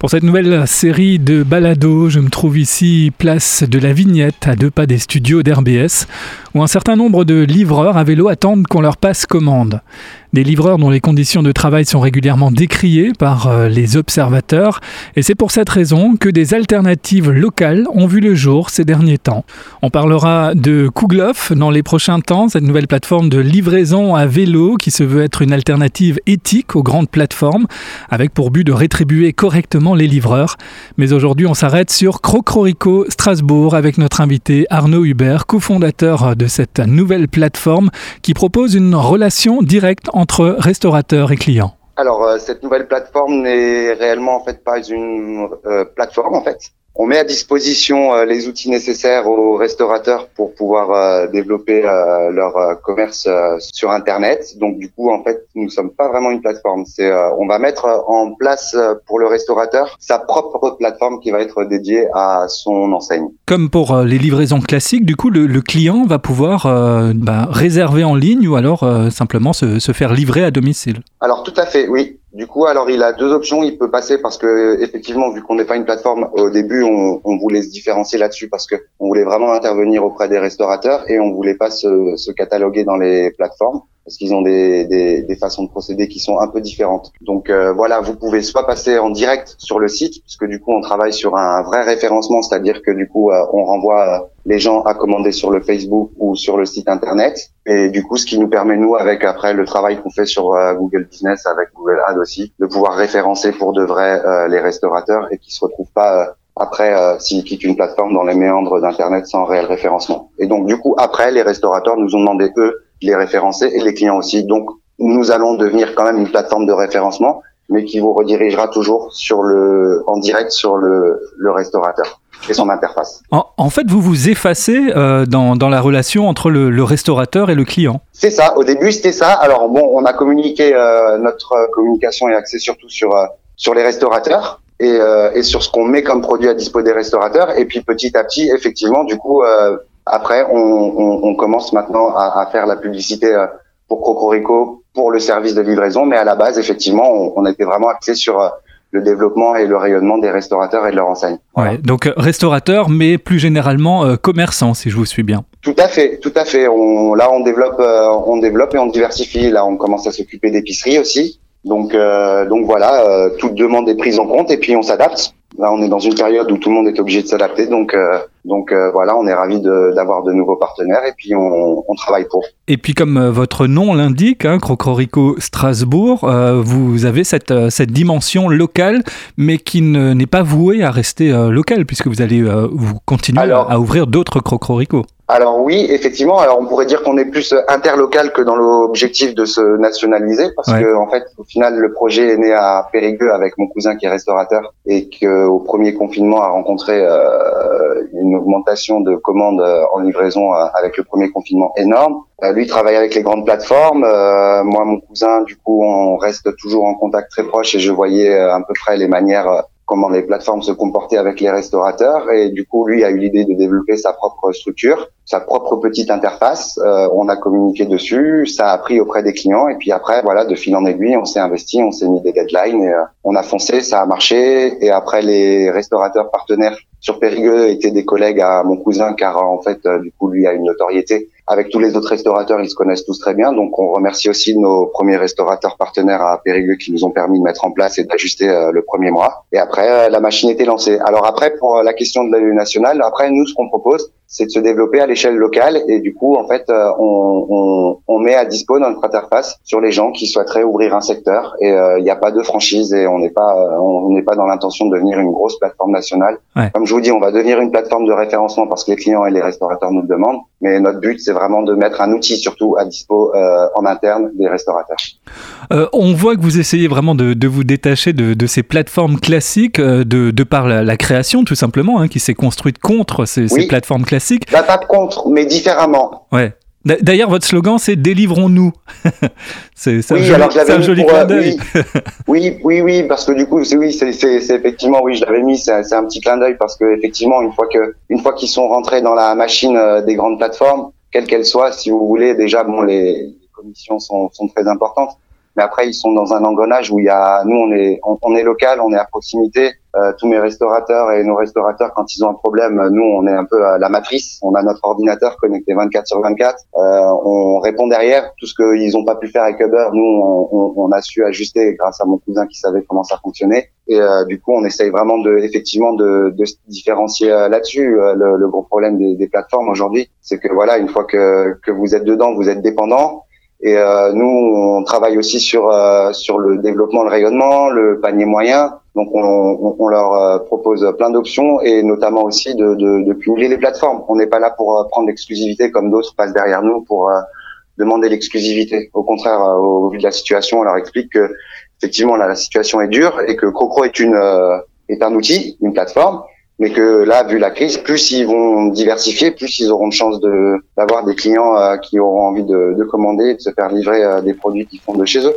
Pour cette nouvelle série de balados, je me trouve ici place de la Vignette, à deux pas des studios d'RBS, où un certain nombre de livreurs à vélo attendent qu'on leur passe commande. Des livreurs dont les conditions de travail sont régulièrement décriées par euh, les observateurs, et c'est pour cette raison que des alternatives locales ont vu le jour ces derniers temps. On parlera de Kugloff dans les prochains temps, cette nouvelle plateforme de livraison à vélo qui se veut être une alternative éthique aux grandes plateformes, avec pour but de rétribuer correctement les livreurs. Mais aujourd'hui, on s'arrête sur Crocrorico Strasbourg avec notre invité Arnaud Hubert, cofondateur de cette nouvelle plateforme qui propose une relation directe entre restaurateurs et clients. Alors, euh, cette nouvelle plateforme n'est réellement en fait pas une euh, plateforme en fait on met à disposition euh, les outils nécessaires aux restaurateurs pour pouvoir euh, développer euh, leur commerce sur Internet. Donc du coup, en fait, nous sommes pas vraiment une plateforme. C'est, on va mettre en place pour le restaurateur sa propre plateforme qui va être dédiée à son enseigne. Comme pour les livraisons classiques, du coup, le, client va pouvoir bah, réserver en ligne ou alors simplement se, se faire livrer à domicile. Alors tout à fait, oui. Du coup, alors il a deux options. Il peut passer parce que effectivement, vu qu'on n'est pas une plateforme, au début, on, on voulait se différencier là-dessus parce que on voulait vraiment intervenir auprès des restaurateurs et on voulait pas se, se cataloguer dans les plateformes parce qu'ils ont des, des, des, façons de procéder qui sont un peu différentes. Donc euh, voilà, vous pouvez soit passer en direct sur le site, puisque du coup on travaille sur un vrai référencement, c'est-à-dire que du coup euh, on renvoie euh, les gens à commander sur le Facebook ou sur le site internet. Et du coup, ce qui nous permet nous, avec après le travail qu'on fait sur Google Business, avec Google Ads aussi, de pouvoir référencer pour de vrai les restaurateurs et qui se retrouvent pas après s'ils quittent une plateforme dans les méandres d'internet sans réel référencement. Et donc du coup après, les restaurateurs nous ont demandé eux les référencer et les clients aussi. Donc, nous allons devenir quand même une plateforme de référencement, mais qui vous redirigera toujours sur le, en direct sur le, le restaurateur et son interface. En, fait, vous vous effacez euh, dans, dans, la relation entre le, le, restaurateur et le client. C'est ça. Au début, c'était ça. Alors bon, on a communiqué euh, notre communication est axée surtout sur euh, sur les restaurateurs et, euh, et sur ce qu'on met comme produit à dispo des restaurateurs. Et puis petit à petit, effectivement, du coup, après, on, on, on commence maintenant à, à, faire la publicité euh, pour Cocorico pour le service de livraison, mais à la base, effectivement, on, on était vraiment axé sur euh, le développement et le rayonnement des restaurateurs et de leur enseigne. Ouais, donc euh, restaurateurs, mais plus généralement euh, commerçants, si je vous suis bien. Tout à fait, tout à fait. On, là, on développe, on développe et on diversifie. Là, on commence à s'occuper d'épicerie aussi. Donc, donc voilà, toute demande est prise en compte et puis on s'adapte. Là, on est dans une période où tout le monde est obligé de s'adapter, donc euh, donc euh, voilà, on est ravi d'avoir de, nouveaux partenaires et puis on, on travaille pour. Et puis comme euh, votre nom l'indique, hein, Crocorico Strasbourg, vous avez cette cette dimension locale, mais qui n'est pas vouée à rester locale, puisque vous allez vous continuer à ouvrir d'autres Crocorico. Alors oui, effectivement. Alors on pourrait dire qu'on est plus interlocal que dans l'objectif de se nationaliser, parce que en fait, au final, le projet est né à Périgueux avec mon cousin qui est restaurateur et qu'au premier confinement a rencontré euh, une augmentation de commandes euh, en livraison euh, avec le premier confinement énorme. lui travaille avec les grandes plateformes. moi, mon cousin, du coup, on reste toujours en contact très proche et je voyais à peu près les manières comment les plateformes se comportaient avec les restaurateurs. Et du coup lui a eu l'idée de développer sa propre structure, sa propre petite interface. Euh, on a communiqué dessus, ça a pris auprès des clients. Et puis après voilà de fil en aiguille on s'est investi, on s'est mis des deadlines et euh, on a foncé, ça a marché. Et après les restaurateurs partenaires sur Périgueux étaient des collègues à mon cousin car en fait euh, du coup lui a une notoriété avec tous les autres restaurateurs, ils se connaissent tous très bien. Donc, on remercie aussi nos premiers restaurateurs partenaires à Périgueux qui nous ont permis de mettre en place et d'ajuster euh, le premier mois. Et après, euh, la machine était lancée. Alors après, pour la question de l'AU national, après, nous, ce qu'on propose, c'est de se développer à l'échelle locale et du coup en fait euh, on, on, on, met à dispo notre interface sur les gens qui souhaiteraient ouvrir un secteur et euh, il n'y a pas de franchise et on n'est pas euh, on n'est pas dans l'intention de devenir une grosse plateforme nationale. Comme je vous dis, on va devenir une plateforme de référencement parce que les clients et les restaurateurs nous le demandent, mais notre but c'est vraiment de mettre un outil surtout à dispo en interne des restaurateurs. on voit que vous essayez vraiment de, de vous détacher de, de, ces plateformes classiques de, de par la, la création tout simplement hein, qui s'est construite contre ces, ces plateformes classiques la pas contre, mais différemment. Ouais. D'ailleurs, votre slogan, c'est Délivrons-nous. c'est un, joli, clin d'œil. Oui, oui, oui, parce que du coup, c'est oui, c'est effectivement, oui, je l'avais mis, c'est un petit clin d'œil parce que effectivement, une fois que, une fois qu'ils sont rentrés dans la machine euh, des grandes plateformes, quelles qu'elles soient, si vous voulez, déjà, bon, les, commissions sont, sont très importantes. Mais après, ils sont dans un engrenage où il y a, nous, on est, on, est local, on est à proximité. Euh, tous mes restaurateurs et nos restaurateurs, quand ils ont un problème, nous, on est un peu à la matrice. On a notre ordinateur connecté 24 sur 24. Euh, on répond derrière. Tout ce qu'ils n'ont pas pu faire avec Uber, nous, on, on, a su ajuster grâce à mon cousin qui savait comment ça fonctionnait. Et euh, du coup, on essaye vraiment de, effectivement, de, de se différencier euh, là-dessus. Euh, le, le, gros problème des, des plateformes aujourd'hui, c'est que voilà, une fois que, que vous êtes dedans, vous êtes dépendant. Et euh, nous, on travaille aussi sur euh, sur le développement, le rayonnement, le panier moyen. Donc, on, on, leur euh, propose plein d'options et notamment aussi de, de, de, cumuler les plateformes. On n'est pas là pour prendre l'exclusivité comme d'autres passent derrière nous pour demander l'exclusivité. Au contraire, au vu de la situation, on leur explique que effectivement là, la situation est dure et que Crocro est une est un outil, une plateforme, mais que là, vu la crise, plus ils vont diversifier, plus ils auront de chance de d'avoir des clients euh, qui auront envie de, de, commander de se faire livrer euh, des produits qu'ils font de chez eux.